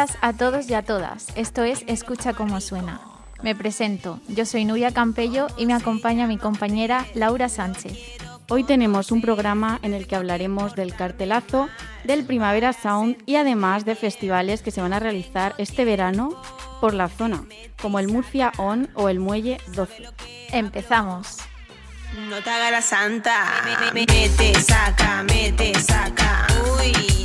Días a todos y a todas. Esto es Escucha cómo suena. Me presento, yo soy Nubia Campello y me acompaña mi compañera Laura Sánchez. Hoy tenemos un programa en el que hablaremos del cartelazo, del Primavera Sound y además de festivales que se van a realizar este verano por la zona, como el Murcia On o el Muelle 12. Empezamos. No te haga la santa, mete, saca, mete, saca. Uy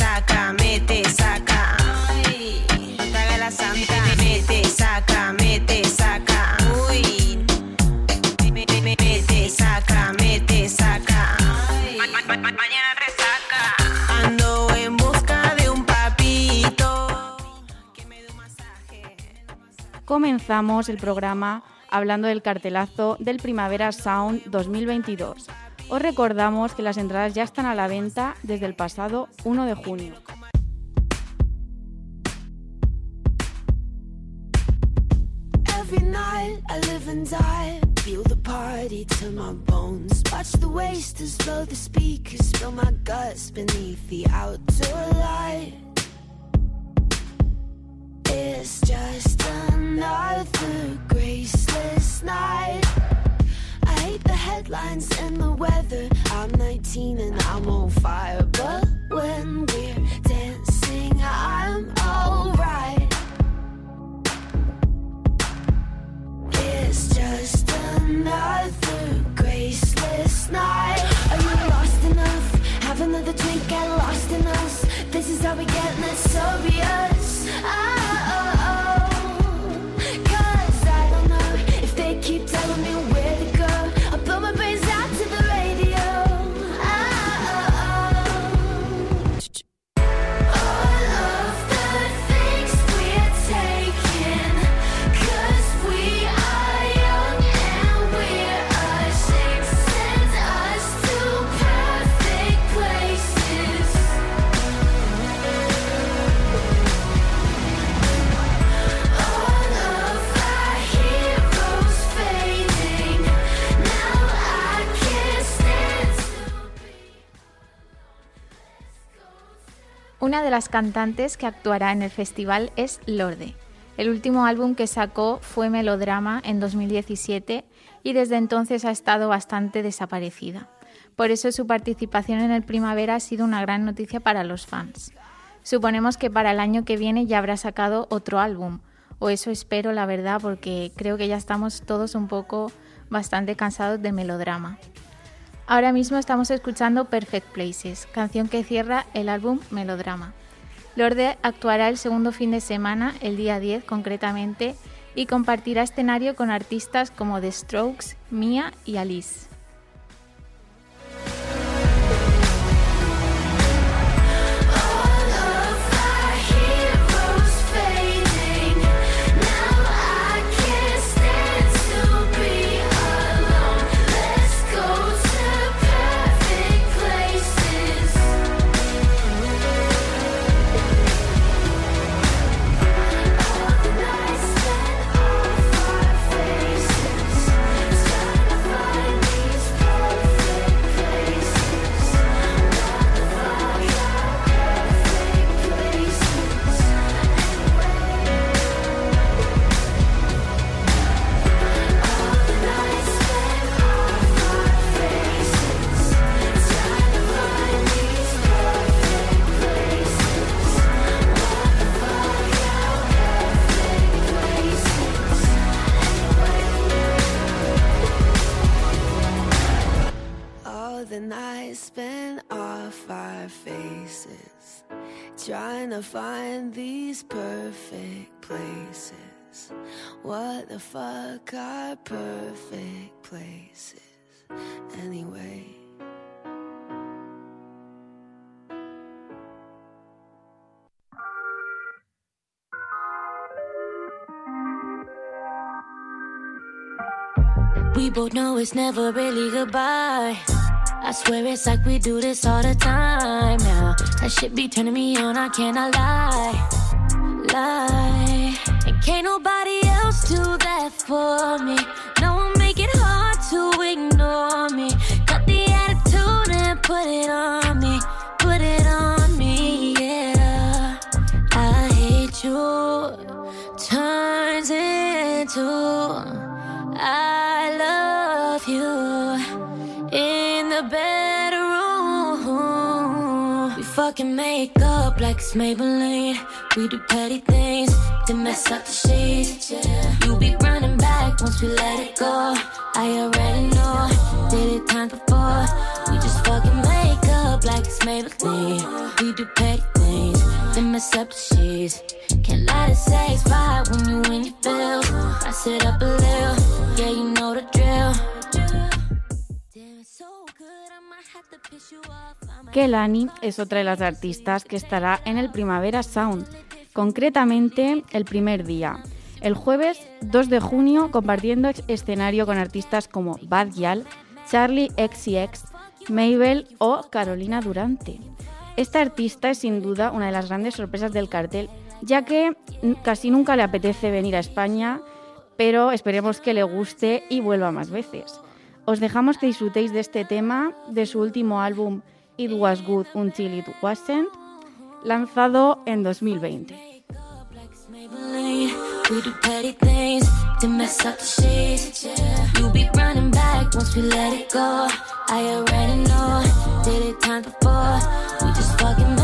saca, mete, saca. Ay, no la santa. Mete, saca, mete, saca. Uy, mete, saca, mete, saca. Ay, mañana resaca. Ando en busca de un papito que me dé un masaje. Comenzamos el programa hablando del cartelazo del Primavera Sound 2022 os recordamos que las entradas ya están a la venta desde el pasado 1 de junio. It's just another graceless night. Headlines and the weather. I'm 19 and I'm on fire, but when we're dancing, I'm alright. It's just another graceless night. Are you lost enough? Have another drink, get lost in us. This is how we get, let's be us. Una de las cantantes que actuará en el festival es Lorde. El último álbum que sacó fue Melodrama en 2017 y desde entonces ha estado bastante desaparecida. Por eso su participación en el Primavera ha sido una gran noticia para los fans. Suponemos que para el año que viene ya habrá sacado otro álbum, o eso espero la verdad porque creo que ya estamos todos un poco bastante cansados de melodrama. Ahora mismo estamos escuchando Perfect Places, canción que cierra el álbum Melodrama. Lorde actuará el segundo fin de semana, el día 10 concretamente, y compartirá escenario con artistas como The Strokes, Mia y Alice. Trying to find these perfect places. What the fuck are perfect places anyway? We both know it's never really goodbye. I swear it's like we do this all the time. now. that shit be turning me on. I cannot lie, lie. And can't nobody else do that for me. No one make it hard to ignore me. Cut the attitude and put it on me. Put it on me, yeah. I hate you. Turns into I love you the bedroom. We fucking make up like it's Maybelline. We do petty things to mess up the sheets. Yeah. You be running back once we let it go. I already know, did it time before. We just fucking make up like it's Maybelline. We do petty things to mess up the sheets. Can't let it satisfy when you in your feels. Rise it up a little, yeah, you know the drill. Kelani es otra de las artistas que estará en el Primavera Sound, concretamente el primer día, el jueves 2 de junio, compartiendo escenario con artistas como Bad Gyal, Charlie XCX, Mabel o Carolina Durante. Esta artista es sin duda una de las grandes sorpresas del cartel, ya que casi nunca le apetece venir a España, pero esperemos que le guste y vuelva más veces. Os dejamos que disfrutéis de este tema de su último álbum It Was Good Until It Wasn't, lanzado en 2020. like it's Maybelline. We do petty things to mess up the sheets. You be running back once we let it go. I already know, did it time before. We just fucking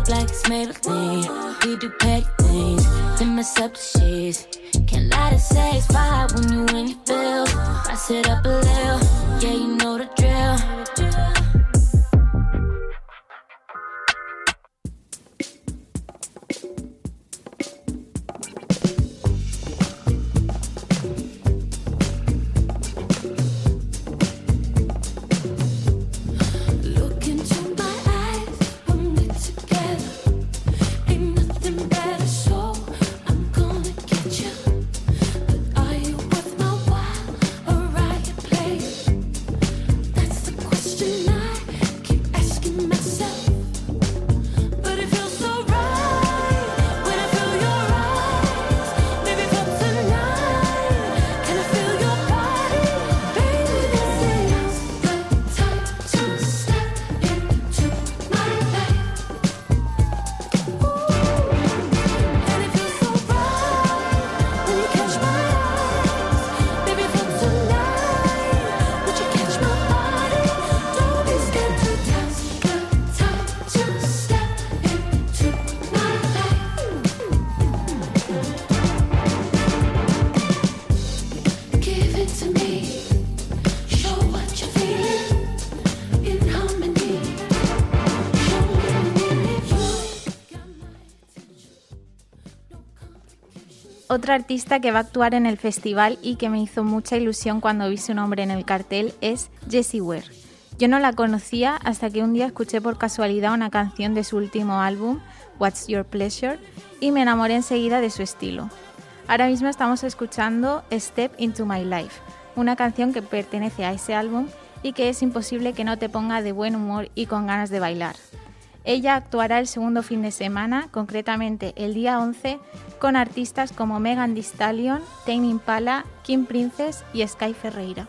make up like it's Maybelline. We do petty things to mess up the sheets. Can't let it's satisfy when you in your feels. Rise up a little, yeah, you know the drill. Otra artista que va a actuar en el festival y que me hizo mucha ilusión cuando vi su nombre en el cartel es Jessie Ware. Yo no la conocía hasta que un día escuché por casualidad una canción de su último álbum, What's Your Pleasure, y me enamoré enseguida de su estilo. Ahora mismo estamos escuchando Step Into My Life, una canción que pertenece a ese álbum y que es imposible que no te ponga de buen humor y con ganas de bailar. Ella actuará el segundo fin de semana, concretamente el día 11, con artistas como Megan Thee Stallion, Tame Impala, Kim Princess y Sky Ferreira.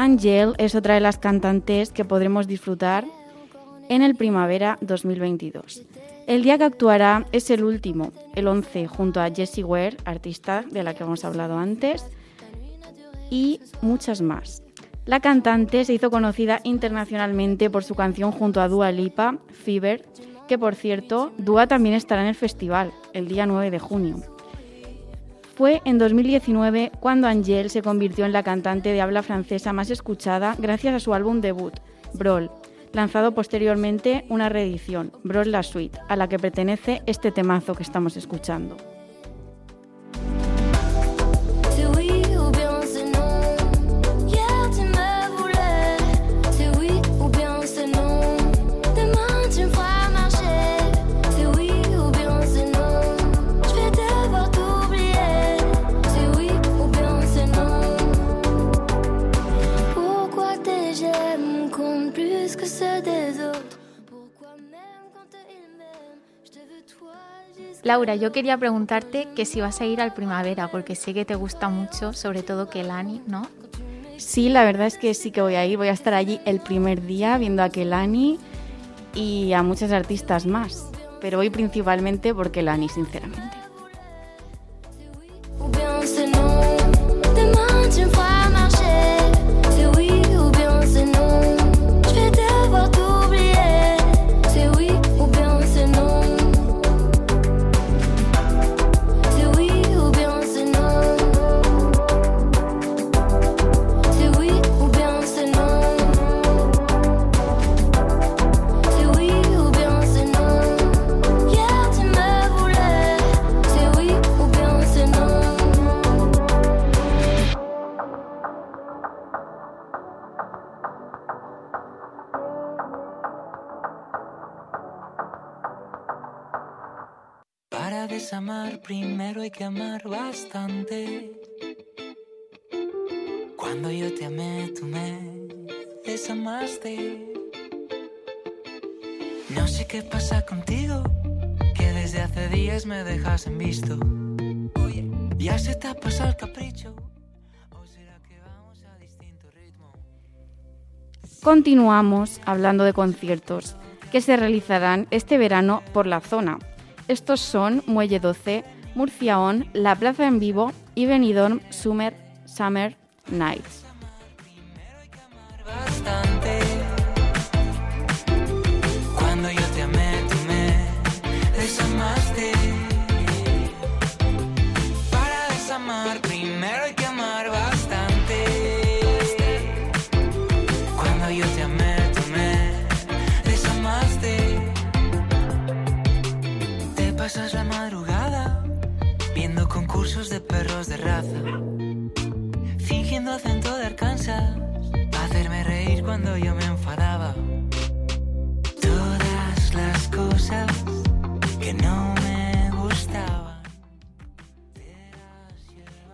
Angel es otra de las cantantes que podremos disfrutar en el Primavera 2022. El día que actuará es el último, el 11, junto a Jessie Ware, artista de la que hemos hablado antes, y muchas más. La cantante se hizo conocida internacionalmente por su canción junto a Dua Lipa, Fever, que por cierto, Dua también estará en el festival el día 9 de junio. Fue en 2019 cuando Angel se convirtió en la cantante de habla francesa más escuchada gracias a su álbum debut, Brawl, lanzado posteriormente una reedición, Brawl La Suite, a la que pertenece este temazo que estamos escuchando. Laura, yo quería preguntarte que si vas a ir al primavera, porque sé que te gusta mucho, sobre todo Kelani, ¿no? Sí, la verdad es que sí que voy a ir, voy a estar allí el primer día viendo a Kelani y a muchos artistas más, pero voy principalmente por Kelani, sinceramente. Para desamar primero hay que amar bastante. Cuando yo te amé, tú me desamaste. No sé qué pasa contigo, que desde hace días me dejas en visto. Oye, ya se te ha pasado el capricho. ¿O será que vamos a distinto ritmo? Continuamos hablando de conciertos que se realizarán este verano por la zona. Estos son Muelle 12, Murcia On, La Plaza en Vivo y Benidorm Summer, Summer Nights.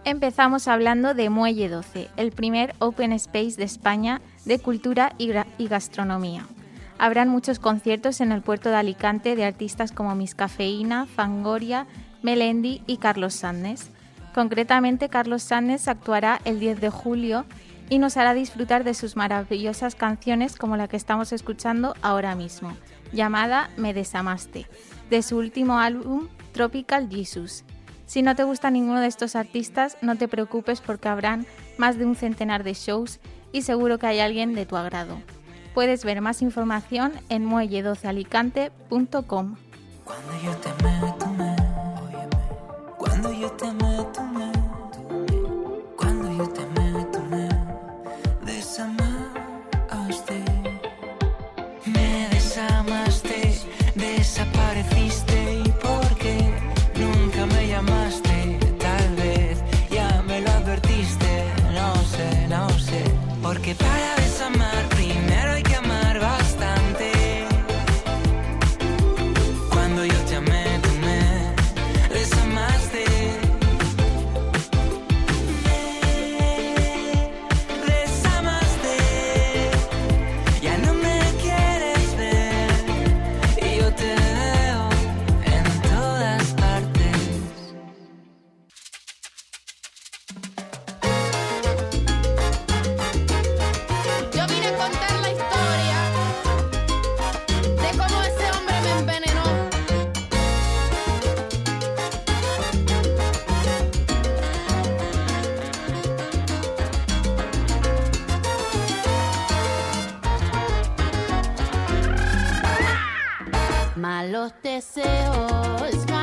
Empezamos hablando de Muelle 12, el primer open space de España de cultura y, gastronomía. Habrán muchos conciertos en el puerto de Alicante de artistas como Miss Cafeína, Fangoria, Melendi y Carlos Sandes. Concretamente, Carlos Sandes actuará el 10 de julio y nos hará disfrutar de sus maravillosas canciones como la que estamos escuchando ahora mismo, llamada Me Desamaste, de su último álbum Tropical Jesus. Si no te gusta ninguno de estos artistas, no te preocupes porque habrán más de un centenar de shows y seguro que hay alguien de tu agrado. Puedes ver más información en muelle12alicante.com. Cuando yo te amé, tú me, óyeme. Cuando yo te amé, los deseos.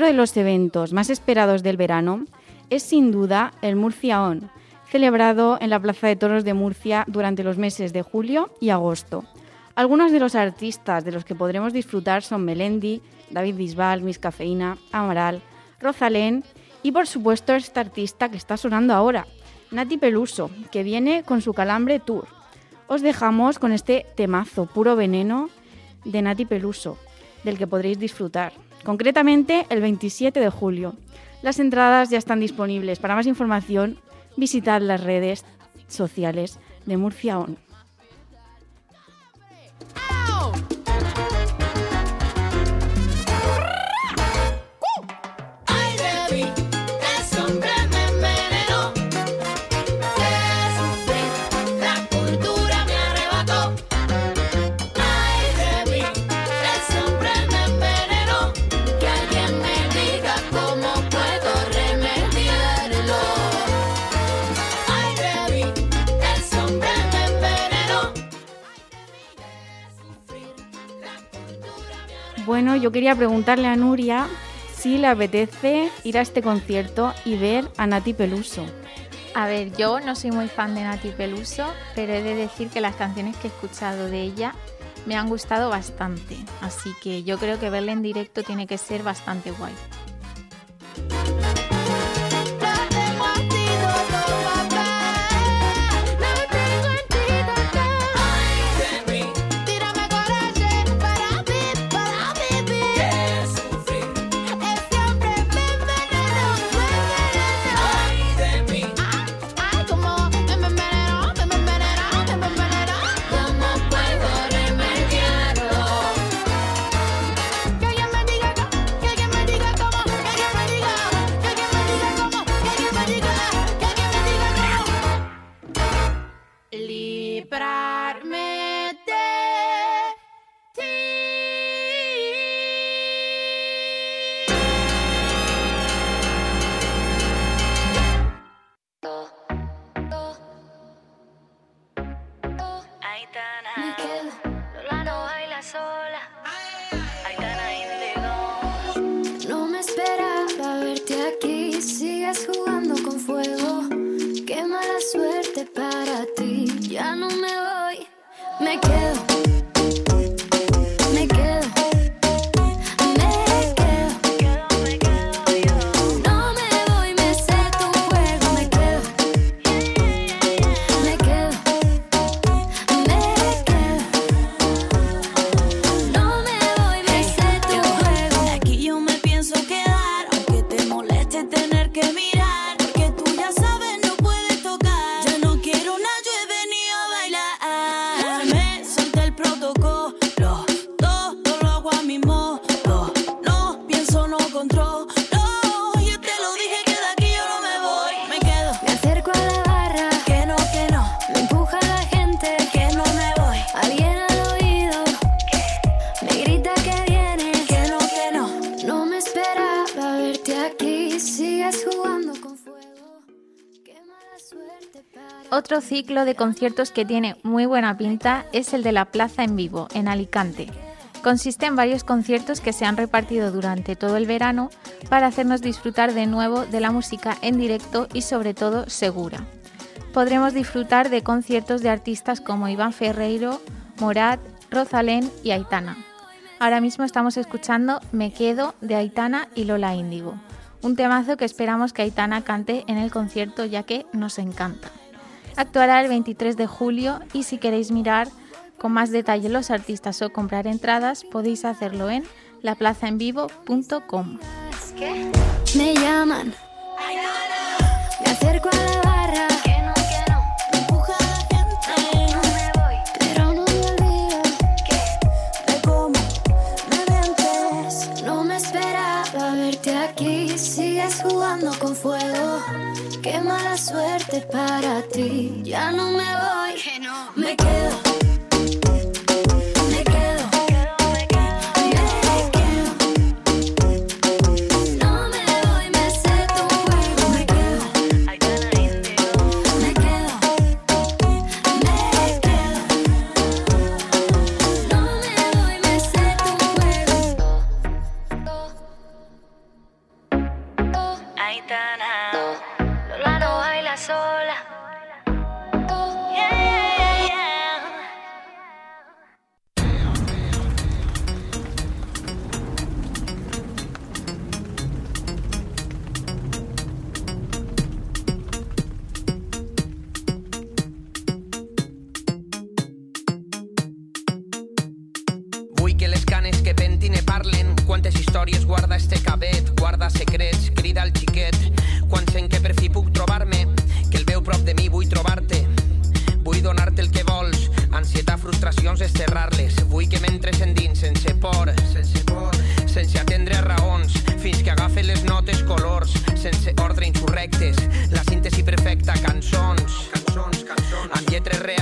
Otro de los eventos más esperados del verano es sin duda el Murcia On, celebrado en la Plaza de Toros de Murcia durante los meses de julio y agosto. Algunos de los artistas de los que podremos disfrutar son Melendi, David Bisbal, Miss Cafeína, Amaral, Rosalén y por supuesto esta artista que está sonando ahora, Nati Peluso, que viene con su Calambre Tour. Os dejamos con este temazo puro veneno de Nati Peluso, del que podréis disfrutar, concretamente el 27 de julio. Las entradas ya están disponibles. Para más información, visitad las redes sociales de Murcia On. Bueno, yo quería preguntarle a Nuria si le apetece ir a este concierto y ver a Nati Peluso. A ver, yo no soy muy fan de Nati Peluso, pero he de decir que las canciones que he escuchado de ella me han gustado bastante. Así que yo creo que verla en directo tiene que ser bastante guay. Que mirar. Ciclo de conciertos que tiene muy buena pinta es el de la Plaza en Vivo, en Alicante. Consiste en varios conciertos que se han repartido durante todo el verano para hacernos disfrutar de nuevo de la música en directo y sobre todo segura. Podremos disfrutar de conciertos de artistas como Iván Ferreiro, Morat, Rosalén y Aitana. Ahora mismo estamos escuchando Me Quedo de Aitana y Lola Índigo, un temazo que esperamos que Aitana cante en el concierto ya que nos encanta. Actuará el 23 de julio y si queréis mirar con más detalle los artistas o comprar entradas podéis hacerlo en laplazaenvivo.com. me llaman, me acerco a suerte para ti, ya no me voy, me quedo.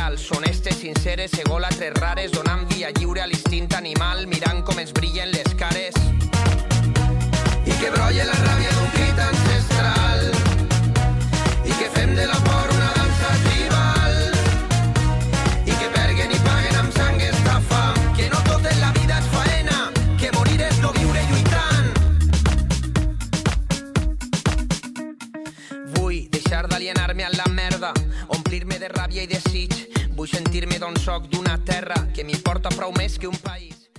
Reals, honestes, sinceres Egòlatres rares, donant via lliure a l'instint animal. Mirant com ens brillen les cares. I que brolle la ràbia d'un terra que que un país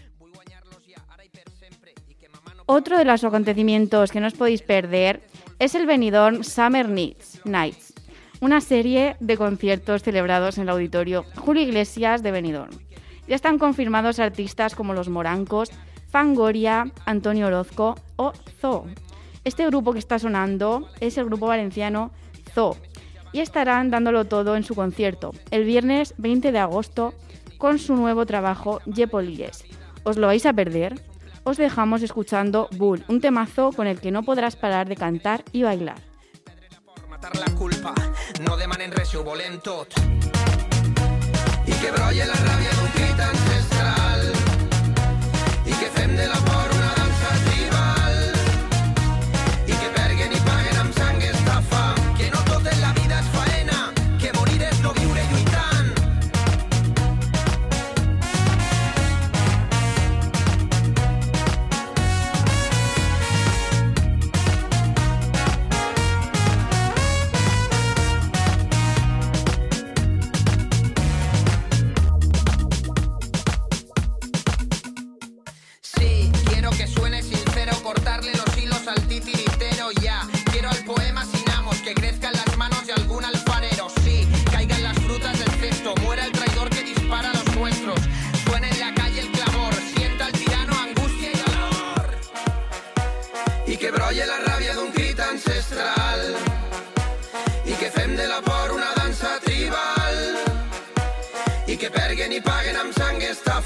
Otro de los acontecimientos que no os podéis perder es el Benidorm Summer Nights, Nights, una serie de conciertos celebrados en el auditorio Julio Iglesias de Benidorm. Ya están confirmados artistas como Los Morancos, Fangoria, Antonio Orozco o Zoo. Este grupo que está sonando es el grupo valenciano Zoo y estarán dándolo todo en su concierto el viernes 20 de agosto con su nuevo trabajo Yepolires. ¿Os lo vais a perder? Os dejamos escuchando Bull, un temazo con el que no podrás parar de cantar y bailar.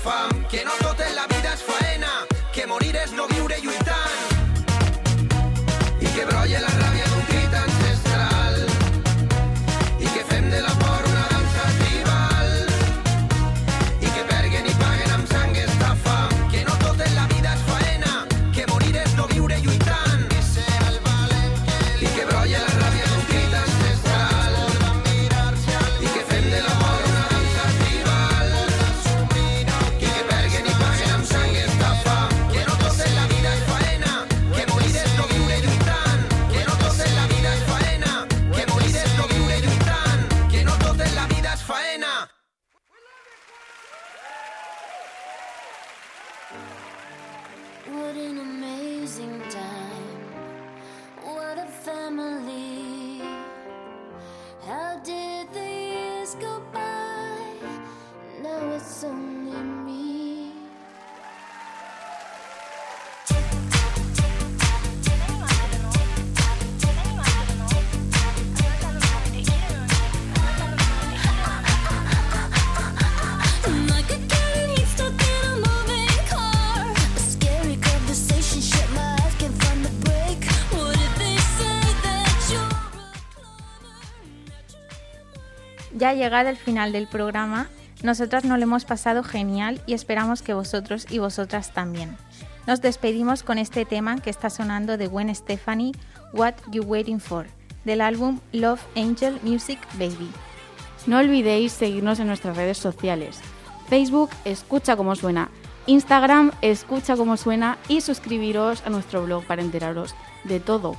fam, que nosotros ya llegado el final del programa, nosotras nos lo hemos pasado genial y esperamos que vosotros y vosotras también. Nos despedimos con este tema que está sonando de Gwen Stefani, What You Waiting For, del álbum Love Angel Music Baby. No olvidéis seguirnos en nuestras redes sociales. Facebook, escucha cómo suena. Instagram, escucha cómo suena. Y suscribiros a nuestro blog para enteraros de todo.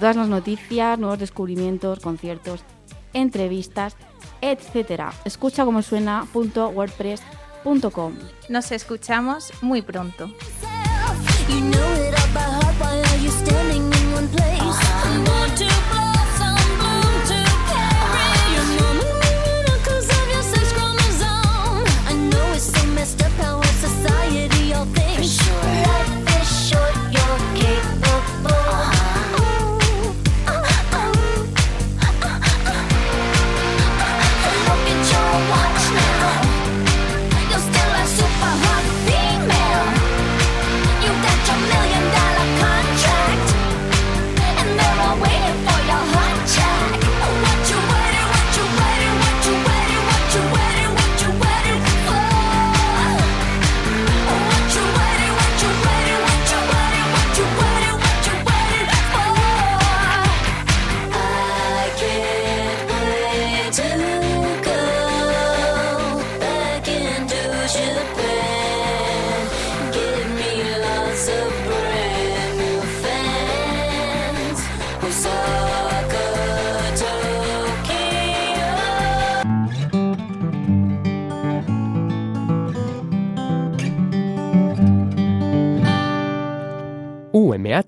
Todas las noticias, nuevos descubrimientos, conciertos, entrevistas etcétera. Escucha como suena.wordpress.com. Nos escuchamos muy pronto.